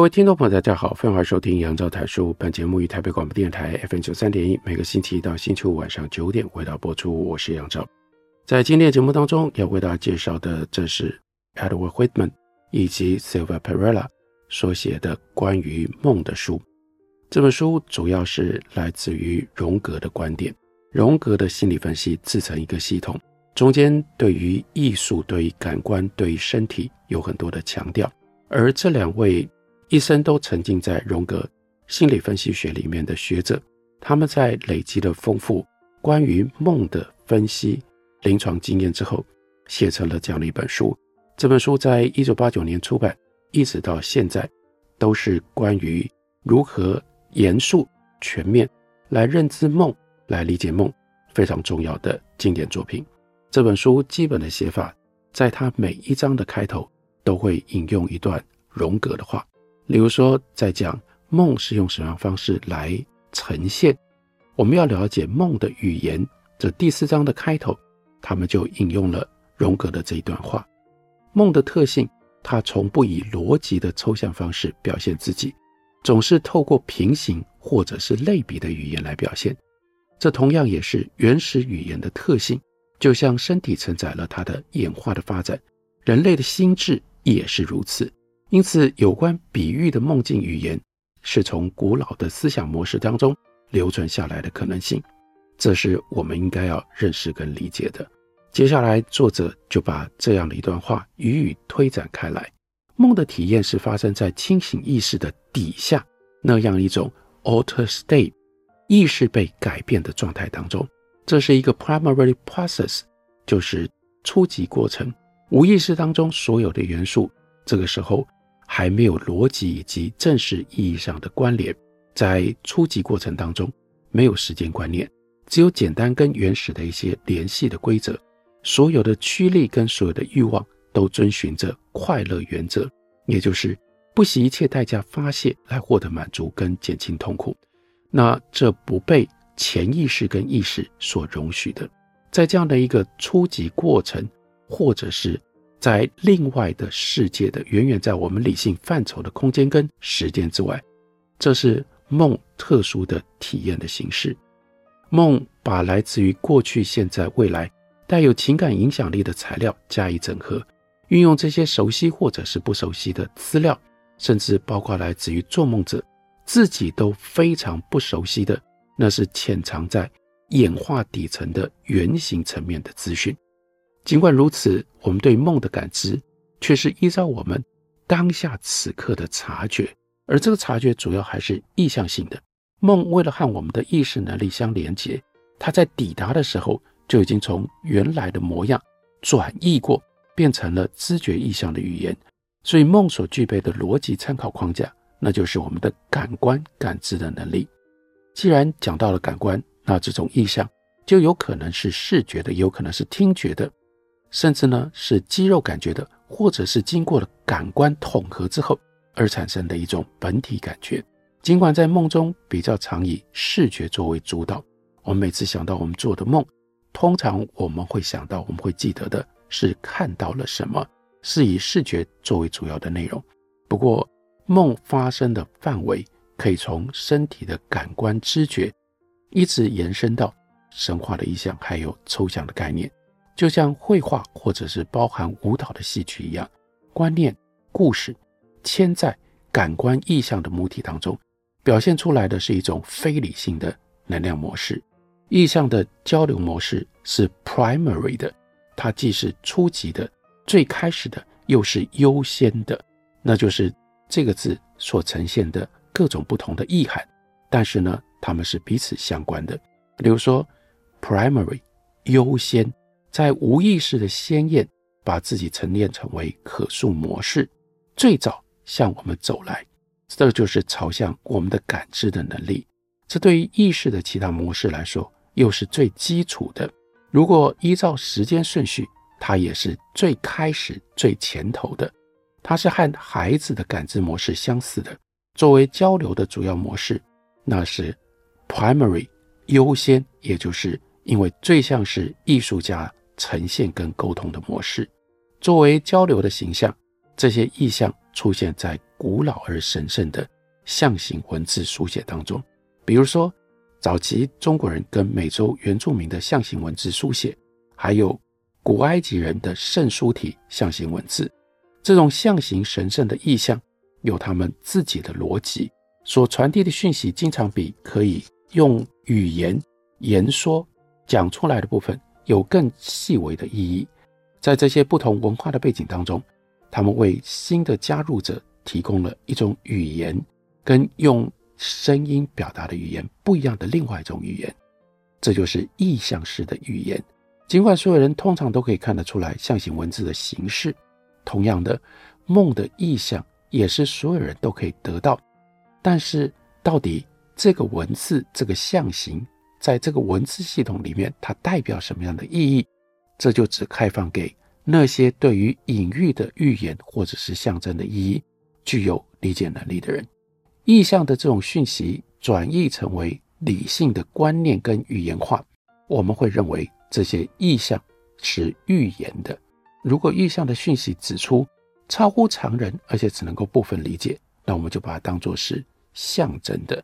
各位听众朋友，大家好，欢迎收听杨照谈书。本节目于台北广播电台 FM 九三点一，每个星期一到星期五晚上九点为大家播出。我是杨照。在今天的节目当中，要为大家介绍的，这是 Edward Whitman 以及 Silva Perella 所写的关于梦的书。这本书主要是来自于荣格的观点，荣格的心理分析自成一个系统，中间对于艺术、对于感官、对于身体有很多的强调，而这两位。一生都沉浸在荣格心理分析学里面的学者，他们在累积了丰富关于梦的分析临床经验之后，写成了这样的一本书。这本书在一九八九年出版，一直到现在，都是关于如何严肃全面来认知梦、来理解梦非常重要的经典作品。这本书基本的写法，在它每一章的开头都会引用一段荣格的话。比如说，在讲梦是用什么样方式来呈现，我们要了解梦的语言。这第四章的开头，他们就引用了荣格的这一段话：梦的特性，它从不以逻辑的抽象方式表现自己，总是透过平行或者是类比的语言来表现。这同样也是原始语言的特性，就像身体承载了它的演化的发展，人类的心智也是如此。因此，有关比喻的梦境语言是从古老的思想模式当中留存下来的可能性，这是我们应该要认识跟理解的。接下来，作者就把这样的一段话予以推展开来：梦的体验是发生在清醒意识的底下那样一种 alter state，意识被改变的状态当中，这是一个 primary process，就是初级过程。无意识当中所有的元素，这个时候。还没有逻辑以及正式意义上的关联，在初级过程当中，没有时间观念，只有简单跟原始的一些联系的规则。所有的驱力跟所有的欲望都遵循着快乐原则，也就是不惜一切代价发泄来获得满足跟减轻痛苦。那这不被潜意识跟意识所容许的，在这样的一个初级过程，或者是。在另外的世界的远远在我们理性范畴的空间跟时间之外，这是梦特殊的体验的形式。梦把来自于过去、现在、未来带有情感影响力的材料加以整合，运用这些熟悉或者是不熟悉的资料，甚至包括来自于做梦者自己都非常不熟悉的，那是潜藏在演化底层的原型层面的资讯。尽管如此，我们对梦的感知却是依照我们当下此刻的察觉，而这个察觉主要还是意象性的。梦为了和我们的意识能力相连接，它在抵达的时候就已经从原来的模样转译过，变成了知觉意象的语言。所以，梦所具备的逻辑参考框架，那就是我们的感官感知的能力。既然讲到了感官，那这种意象就有可能是视觉的，有可能是听觉的。甚至呢，是肌肉感觉的，或者是经过了感官统合之后而产生的一种本体感觉。尽管在梦中比较常以视觉作为主导，我们每次想到我们做的梦，通常我们会想到，我们会记得的是看到了什么，是以视觉作为主要的内容。不过，梦发生的范围可以从身体的感官知觉，一直延伸到神话的意象，还有抽象的概念。就像绘画或者是包含舞蹈的戏剧一样，观念、故事嵌在感官意象的母体当中，表现出来的是一种非理性的能量模式。意象的交流模式是 primary 的，它既是初级的、最开始的，又是优先的。那就是这个字所呈现的各种不同的意涵，但是呢，它们是彼此相关的。比如说，primary 优先。在无意识的鲜艳把自己沉淀成为可塑模式，最早向我们走来，这就是朝向我们的感知的能力。这对于意识的其他模式来说，又是最基础的。如果依照时间顺序，它也是最开始、最前头的。它是和孩子的感知模式相似的。作为交流的主要模式，那是 primary 优先，也就是因为最像是艺术家呈现跟沟通的模式。作为交流的形象，这些意象出现在古老而神圣的象形文字书写当中，比如说。早期中国人跟美洲原住民的象形文字书写，还有古埃及人的圣书体象形文字，这种象形神圣的意象有他们自己的逻辑，所传递的讯息经常比可以用语言言说讲出来的部分有更细微的意义。在这些不同文化的背景当中，他们为新的加入者提供了一种语言跟用。声音表达的语言不一样的另外一种语言，这就是意象式的语言。尽管所有人通常都可以看得出来象形文字的形式，同样的梦的意象也是所有人都可以得到。但是，到底这个文字、这个象形，在这个文字系统里面，它代表什么样的意义？这就只开放给那些对于隐喻的预言或者是象征的意义具有理解能力的人。意象的这种讯息转译成为理性的观念跟语言化，我们会认为这些意象是预言的。如果意象的讯息指出超乎常人，而且只能够部分理解，那我们就把它当作是象征的。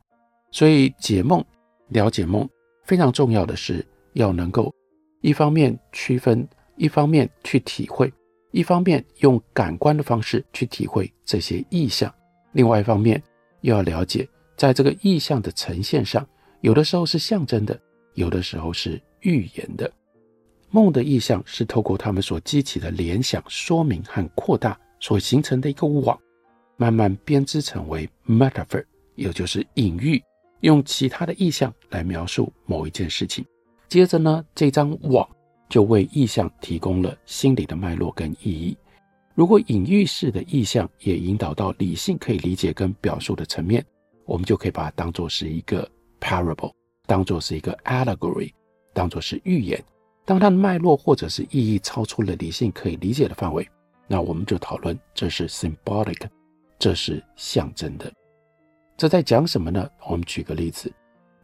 所以解梦、了解梦非常重要的是要能够一方面区分，一方面去体会，一方面用感官的方式去体会这些意象，另外一方面。又要了解，在这个意象的呈现上，有的时候是象征的，有的时候是预言的。梦的意象是透过他们所激起的联想、说明和扩大所形成的一个网，慢慢编织成为 metaphor，也就是隐喻，用其他的意象来描述某一件事情。接着呢，这张网就为意象提供了心理的脉络跟意义。如果隐喻式的意象也引导到理性可以理解跟表述的层面，我们就可以把它当作是一个 parable，当作是一个 allegory，当作是寓言。当它的脉络或者是意义超出了理性可以理解的范围，那我们就讨论这是 symbolic，这是象征的。这在讲什么呢？我们举个例子，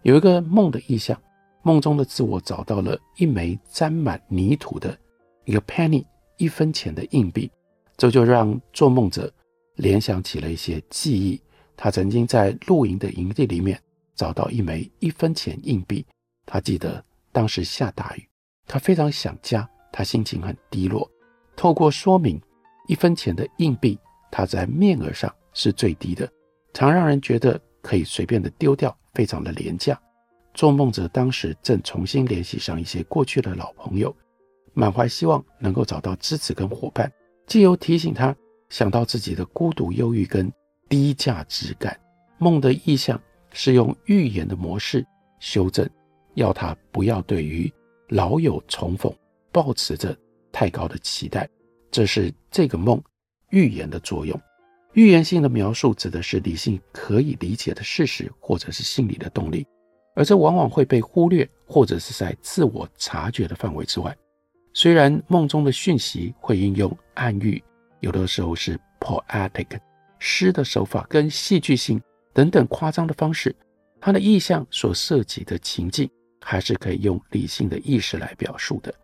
有一个梦的意象，梦中的自我找到了一枚沾满泥土的一个 penny，一分钱的硬币。这就让做梦者联想起了一些记忆。他曾经在露营的营地里面找到一枚一分钱硬币。他记得当时下大雨，他非常想家，他心情很低落。透过说明一分钱的硬币，它在面额上是最低的，常让人觉得可以随便的丢掉，非常的廉价。做梦者当时正重新联系上一些过去的老朋友，满怀希望能够找到支持跟伙伴。借由提醒他想到自己的孤独、忧郁跟低价值感，梦的意象是用预言的模式修正，要他不要对于老友重逢抱持着太高的期待。这是这个梦预言的作用。预言性的描述指的是理性可以理解的事实，或者是心理的动力，而这往往会被忽略，或者是在自我察觉的范围之外。虽然梦中的讯息会应用暗喻，有的时候是 poetic 诗的手法跟戏剧性等等夸张的方式，它的意象所涉及的情境还是可以用理性的意识来表述的。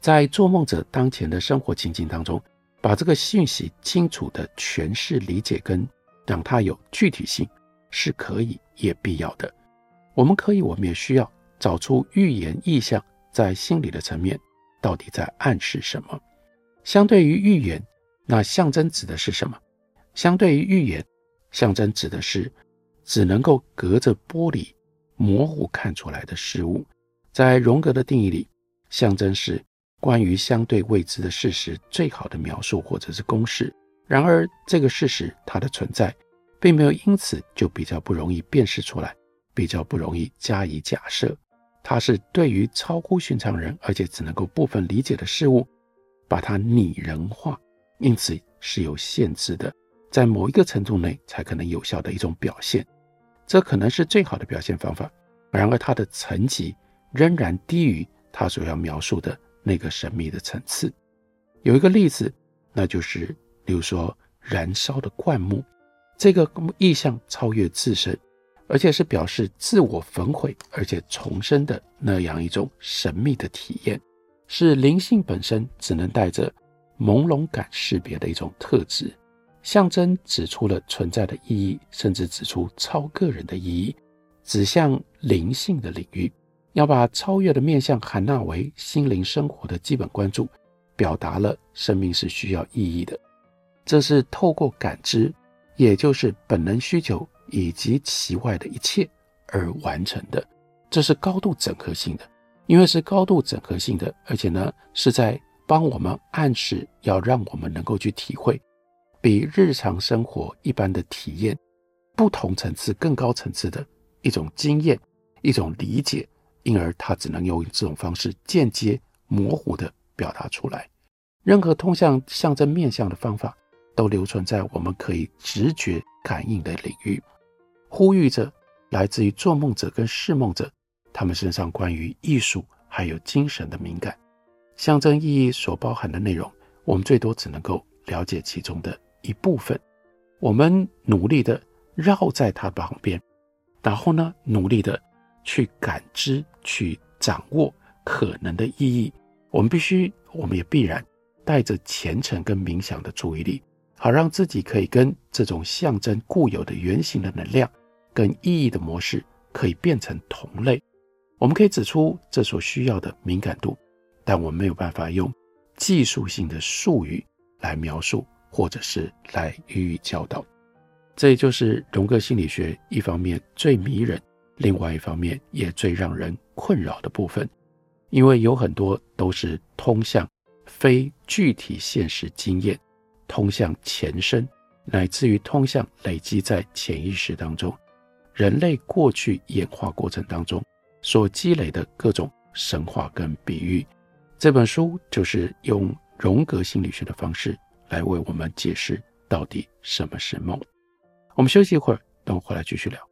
在做梦者当前的生活情境当中，把这个讯息清楚地诠释、理解跟让它有具体性是可以也必要的。我们可以，我们也需要找出预言意象在心理的层面。到底在暗示什么？相对于预言，那象征指的是什么？相对于预言，象征指的是只能够隔着玻璃模糊看出来的事物。在荣格的定义里，象征是关于相对未知的事实最好的描述或者是公式。然而，这个事实它的存在，并没有因此就比较不容易辨识出来，比较不容易加以假设。它是对于超乎寻常人，而且只能够部分理解的事物，把它拟人化，因此是有限制的，在某一个程度内才可能有效的一种表现。这可能是最好的表现方法，然而它的层级仍然低于它所要描述的那个神秘的层次。有一个例子，那就是，比如说燃烧的灌木，这个意象超越自身，而且是表示自我焚毁而且重生的那样一种神秘的体验，是灵性本身只能带着朦胧感识别的一种特质。象征指出了存在的意义，甚至指出超个人的意义，指向灵性的领域，要把超越的面向喊纳为心灵生活的基本关注，表达了生命是需要意义的。这是透过感知，也就是本能需求以及其外的一切而完成的。这是高度整合性的，因为是高度整合性的，而且呢是在帮我们暗示，要让我们能够去体会。比日常生活一般的体验，不同层次、更高层次的一种经验、一种理解，因而它只能用这种方式间接、模糊地表达出来。任何通向象征面向的方法，都留存在我们可以直觉感应的领域，呼吁着来自于做梦者跟释梦者他们身上关于艺术还有精神的敏感。象征意义所包含的内容，我们最多只能够了解其中的。一部分，我们努力的绕在它旁边，然后呢，努力的去感知、去掌握可能的意义。我们必须，我们也必然带着虔诚跟冥想的注意力，好让自己可以跟这种象征固有的原型的能量跟意义的模式可以变成同类。我们可以指出这所需要的敏感度，但我们没有办法用技术性的术语来描述。或者是来予以教导，这也就是荣格心理学一方面最迷人，另外一方面也最让人困扰的部分，因为有很多都是通向非具体现实经验，通向前身，乃至于通向累积在潜意识当中，人类过去演化过程当中所积累的各种神话跟比喻。这本书就是用荣格心理学的方式。来为我们解释到底什么是梦。我们休息一会儿，等我回来继续聊。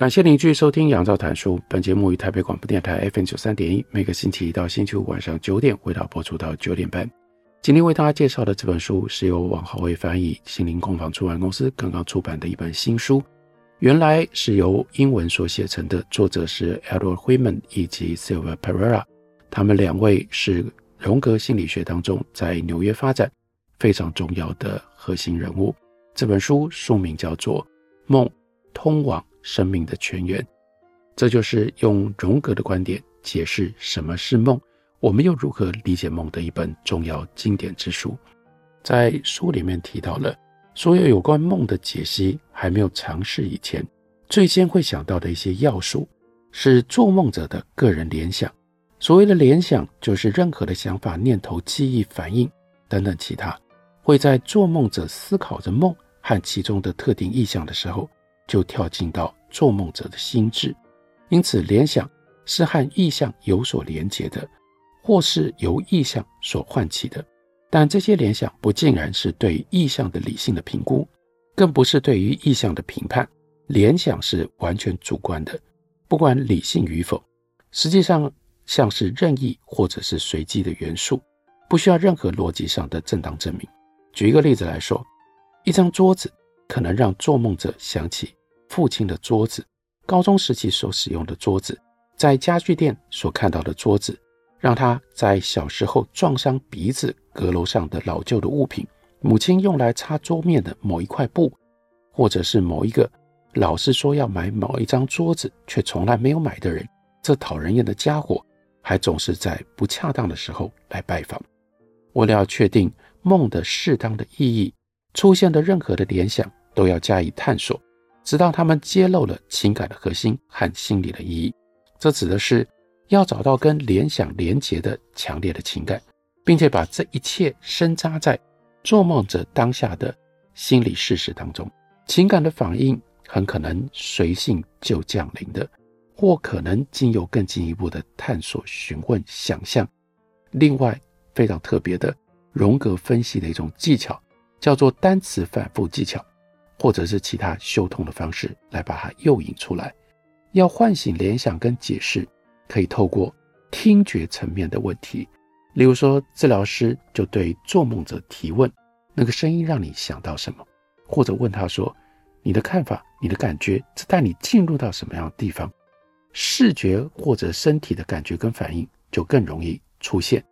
感谢您继续收听杨照谈书。本节目于台北广播电台 FM 九三点一，每个星期一到星期五晚上九点，为大家播出到九点半。今天为大家介绍的这本书是由王浩威翻译，心灵工坊出版公司刚刚出版的一本新书。原来是由英文所写成的，作者是 Edward h u m a n 以及 Silva Pereira，他们两位是荣格心理学当中在纽约发展非常重要的核心人物。这本书书名叫做《梦通往》。生命的泉源，这就是用荣格的观点解释什么是梦，我们又如何理解梦的一本重要经典之书。在书里面提到了所有有关梦的解析还没有尝试以前，最先会想到的一些要素是做梦者的个人联想。所谓的联想，就是任何的想法、念头、记忆、反应等等其他，会在做梦者思考着梦和其中的特定意象的时候。就跳进到做梦者的心智，因此联想是和意象有所连结的，或是由意象所唤起的。但这些联想不尽然是对意象的理性的评估，更不是对于意象的评判。联想是完全主观的，不管理性与否，实际上像是任意或者是随机的元素，不需要任何逻辑上的正当证明。举一个例子来说，一张桌子可能让做梦者想起。父亲的桌子，高中时期所使用的桌子，在家具店所看到的桌子，让他在小时候撞伤鼻子，阁楼上的老旧的物品，母亲用来擦桌面的某一块布，或者是某一个老是说要买某一张桌子却从来没有买的人，这讨人厌的家伙，还总是在不恰当的时候来拜访。为了要确定梦的适当的意义，出现的任何的联想都要加以探索，直到他们揭露了情感的核心和心理的意义。这指的是。要找到跟联想连结的强烈的情感，并且把这一切深扎在做梦者当下的心理事实当中，情感的反应很可能随性就降临的，或可能经由更进一步的探索、询问、想象。另外，非常特别的荣格分析的一种技巧，叫做单词反复技巧，或者是其他修通的方式来把它诱引出来，要唤醒联想跟解释。可以透过听觉层面的问题，例如说，治疗师就对做梦者提问：“那个声音让你想到什么？”或者问他说：“你的看法、你的感觉，这带你进入到什么样的地方？”视觉或者身体的感觉跟反应就更容易出现。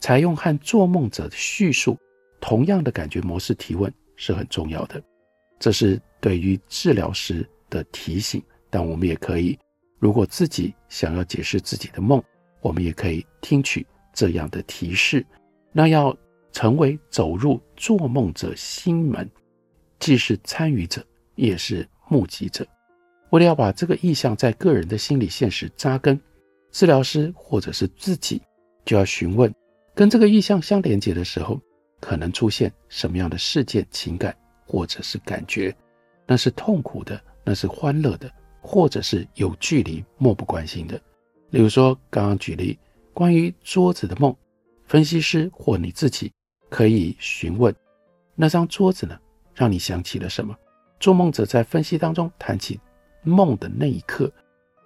采用和做梦者的叙述同样的感觉模式提问是很重要的，这是对于治疗师的提醒，但我们也可以。如果自己想要解释自己的梦，我们也可以听取这样的提示。那要成为走入做梦者心门，既是参与者，也是目击者。为了要把这个意象在个人的心理现实扎根，治疗师或者是自己就要询问，跟这个意象相连接的时候，可能出现什么样的事件、情感或者是感觉？那是痛苦的，那是欢乐的。或者是有距离、漠不关心的，例如说，刚刚举例关于桌子的梦，分析师或你自己可以询问：那张桌子呢，让你想起了什么？做梦者在分析当中谈起梦的那一刻，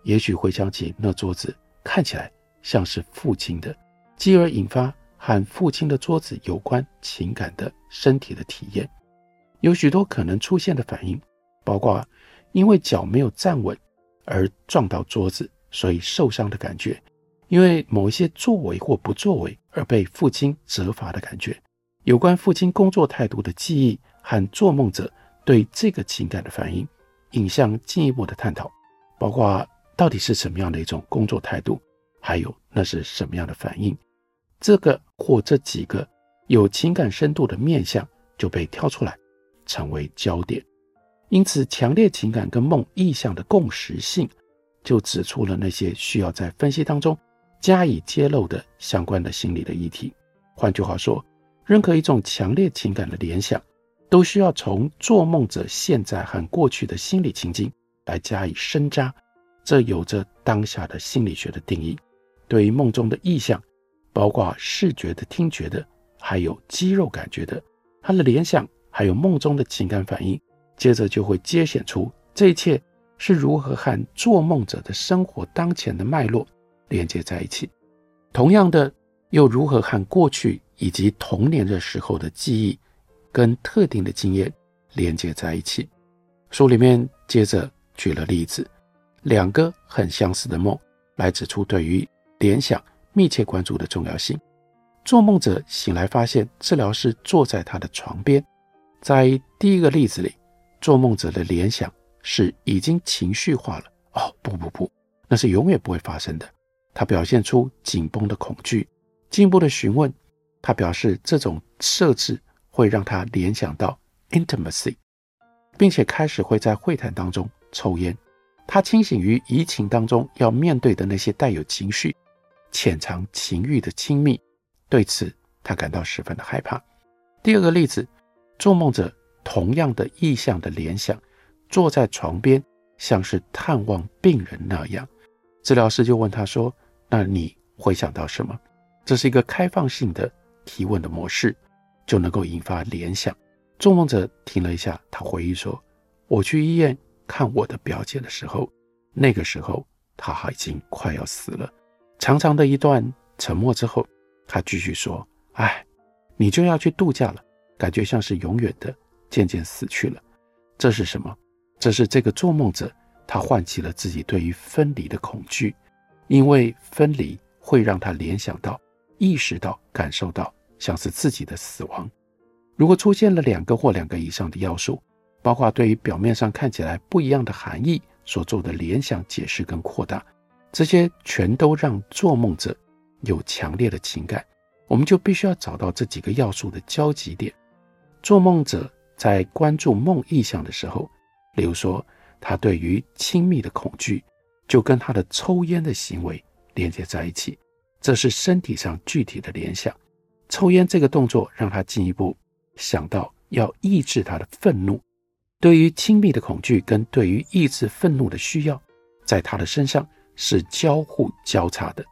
也许会想起那桌子看起来像是父亲的，继而引发和父亲的桌子有关情感的身体的体验。有许多可能出现的反应，包括。因为脚没有站稳而撞到桌子，所以受伤的感觉；因为某一些作为或不作为而被父亲责罚的感觉；有关父亲工作态度的记忆和做梦者对这个情感的反应，引向进一步的探讨，包括到底是什么样的一种工作态度，还有那是什么样的反应。这个或这几个有情感深度的面相就被挑出来，成为焦点。因此，强烈情感跟梦意象的共识性，就指出了那些需要在分析当中加以揭露的相关的心理的议题。换句话说，任何一种强烈情感的联想，都需要从做梦者现在和过去的心理情境来加以深扎。这有着当下的心理学的定义。对于梦中的意象，包括视觉的、听觉的，还有肌肉感觉的，它的联想，还有梦中的情感反应。接着就会揭显出这一切是如何和做梦者的生活当前的脉络连接在一起，同样的又如何和过去以及童年的时候的记忆跟特定的经验连接在一起。书里面接着举了例子，两个很相似的梦来指出对于联想密切关注的重要性。做梦者醒来发现治疗师坐在他的床边，在第一个例子里。做梦者的联想是已经情绪化了。哦，不不不，那是永远不会发生的。他表现出紧绷的恐惧。进一步的询问，他表示这种设置会让他联想到 intimacy，并且开始会在会谈当中抽烟。他清醒于移情当中要面对的那些带有情绪、潜藏情欲的亲密。对此，他感到十分的害怕。第二个例子，做梦者。同样的意象的联想，坐在床边，像是探望病人那样。治疗师就问他说：“那你会想到什么？”这是一个开放性的提问的模式，就能够引发联想。做梦者停了一下，他回忆说：“我去医院看我的表姐的时候，那个时候她已经快要死了。”长长的一段沉默之后，他继续说：“哎，你就要去度假了，感觉像是永远的。”渐渐死去了，这是什么？这是这个做梦者，他唤起了自己对于分离的恐惧，因为分离会让他联想到、意识到、感受到像是自己的死亡。如果出现了两个或两个以上的要素，包括对于表面上看起来不一样的含义所做的联想、解释跟扩大，这些全都让做梦者有强烈的情感。我们就必须要找到这几个要素的交集点。做梦者在关注梦意象的时候，例如说他对于亲密的恐惧，就跟他的抽烟的行为连接在一起，这是身体上具体的联想。抽烟这个动作让他进一步。想到要抑制他的愤怒，对于亲密的恐惧跟对于抑制愤怒的需要，在他的身上是交互交叉的。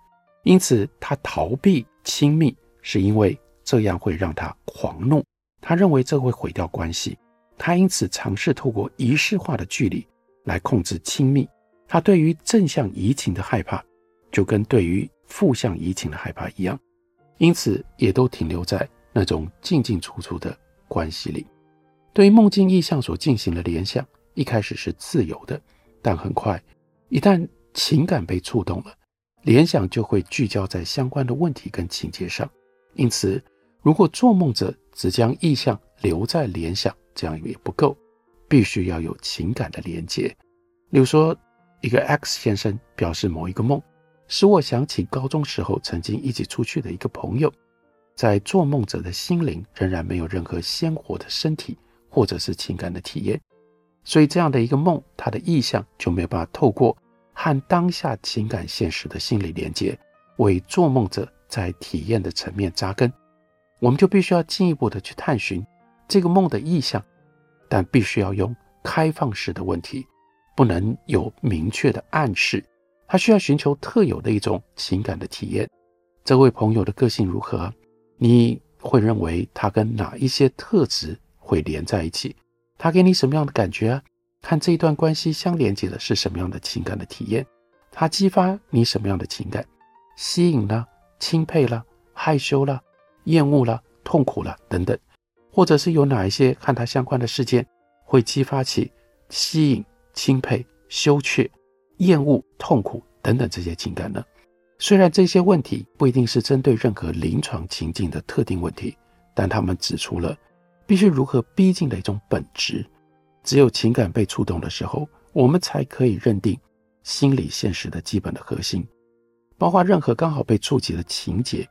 因此，他逃避亲密，是因为这样会让他狂怒。他认为这会毁掉关系，他因此尝试透过仪式化的距离来控制亲密。他对于正向移情的害怕，就跟对于负向移情的害怕一样，因此也都停留在。那种进进出出的关系里，对于梦境意象所进行的联想，一开始是自由的，但很快，一旦情感被触动了，联想就会聚焦在相关的问题跟情节上。因此，如果做梦者只将意象留在联想，这样也不够，必须要有情感的连接。例如说，一个 X 先生表示某一个梦，使我想起高中时候曾经一起出去的一个朋友。在做梦者的心灵仍然没有任何鲜活的身体或者是情感的体验，所以这样的一个梦，它的意象就没有办法透过和当下情感现实的心理连接，为做梦者在体验的层面扎根。我们就必须要进一步的去探寻这个梦的意象，但必须要用开放式的问题，不能有明确的暗示。他需要寻求特有的一种情感的体验。这位朋友的个性如何？你会认为他跟哪一些特质会连在一起？他给你什么样的感觉啊？看这一段关系相连接的是什么样的情感的体验？他激发你什么样的情感？吸引了、钦佩了、害羞了、厌恶了、痛苦了等等，或者是有哪一些和他相关的事件会激发起吸引、钦佩、羞怯、厌恶、痛苦等等这些情感呢？虽然这些问题不一定是针对任何临床情境的特定问题，但他们指出了必须如何逼近的一种本质。只有情感被触动的时候，我们才可以认定心理现实的基本的核心，包括任何刚好被触及的情节，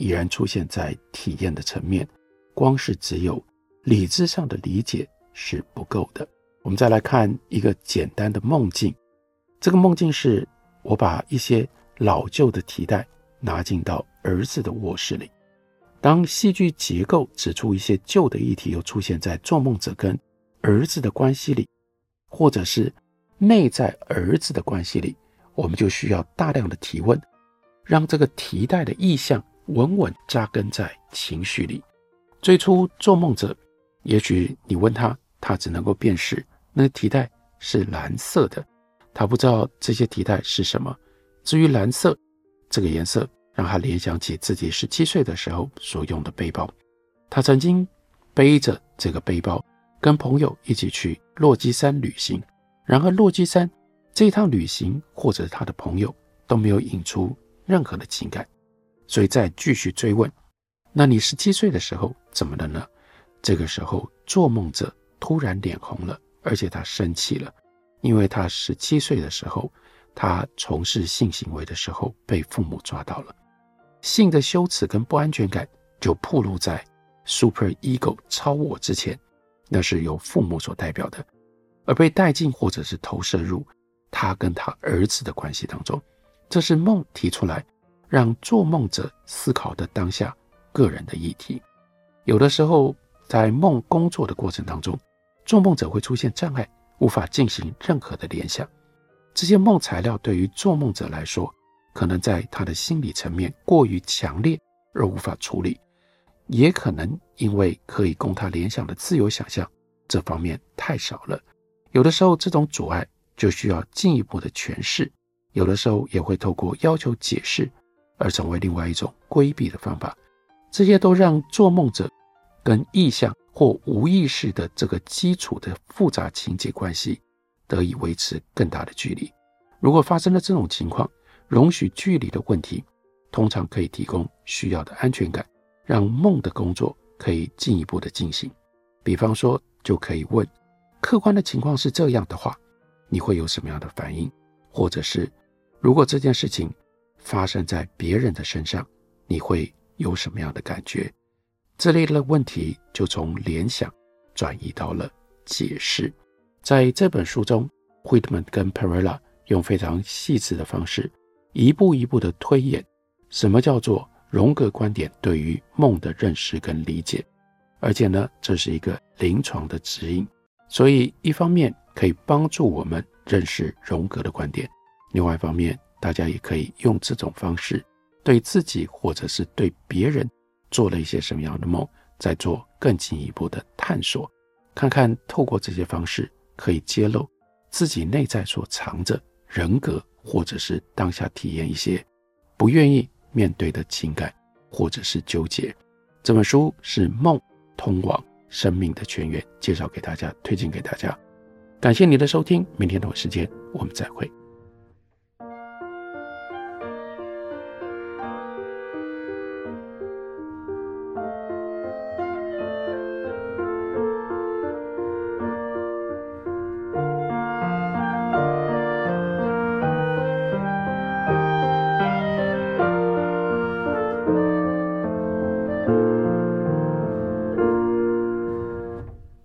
已然出现在体验的层面。光是只有理智上的理解是不够的。我们再来看一个简单的梦境，这个梦境是我把一些。老旧的提袋拿进到儿子的卧室里。当戏剧结构指出一些旧的议题又出现在做梦者跟儿子的关系里，或者是内在儿子的关系里，我们就需要大量的提问，让这个提袋的意象稳稳扎根在情绪里。最初做梦者，也许你问他，他只能够辨识那个提袋是蓝色的，他不知道这些提袋是什么。至于蓝色这个颜色，让他联想起自己十七岁的时候所用的背包。他曾经背着这个背包，跟朋友一起去落基山旅行。然而，落基山这一趟旅行，或者他的朋友都没有引出任何的情感。所以再继续追问：“那你十七岁的时候怎么了呢？”这个时候，做梦者突然脸红了，而且他生气了，因为他十七岁的时候。他从事性行为的时候被父母抓到了，性的羞耻跟不安全感就暴露在 super ego 超我之前，那是由父母所代表的，而被带进或者是投射入他跟他儿子的关系当中，这是梦提出来让做梦者思考的当下个人的议题。有的时候在梦工作的过程当中，做梦者会出现障碍，无法进行任何的联想。这些梦材料对于做梦者来说，可能在他的心理层面过于强烈而无法处理，也可能因为可以供他联想的自由想象这方面太少了。有的时候，这种阻碍就需要进一步的诠释；有的时候，也会透过要求解释而成为另外一种规避的方法。这些都让做梦者跟意向或无意识的这个基础的复杂情节关系。得以维持更大的距离。如果发生了这种情况，容许距离的问题通常可以提供需要的安全感，让梦的工作可以进一步的进行。比方说，就可以问：客观的情况是这样的话，你会有什么样的反应？或者是，如果这件事情发生在别人的身上，你会有什么样的感觉？这类的问题就从联想转移到了解释。在这本书中，Whitman 跟 Perella 用非常细致的方式，一步一步的推演什么叫做荣格观点对于梦的认识跟理解。而且呢，这是一个临床的指引，所以一方面可以帮助我们认识荣格的观点，另外一方面，大家也可以用这种方式对自己或者是对别人做了一些什么样的梦，再做更进一步的探索，看看透过这些方式可以揭露自己内在所藏着人格，或者是当下体验一些不愿意面对的情感，或者是纠结。这本书是梦。通往生命的泉源，介绍给大家，推荐给大家。感谢你的收听，明天同一时间我们再会。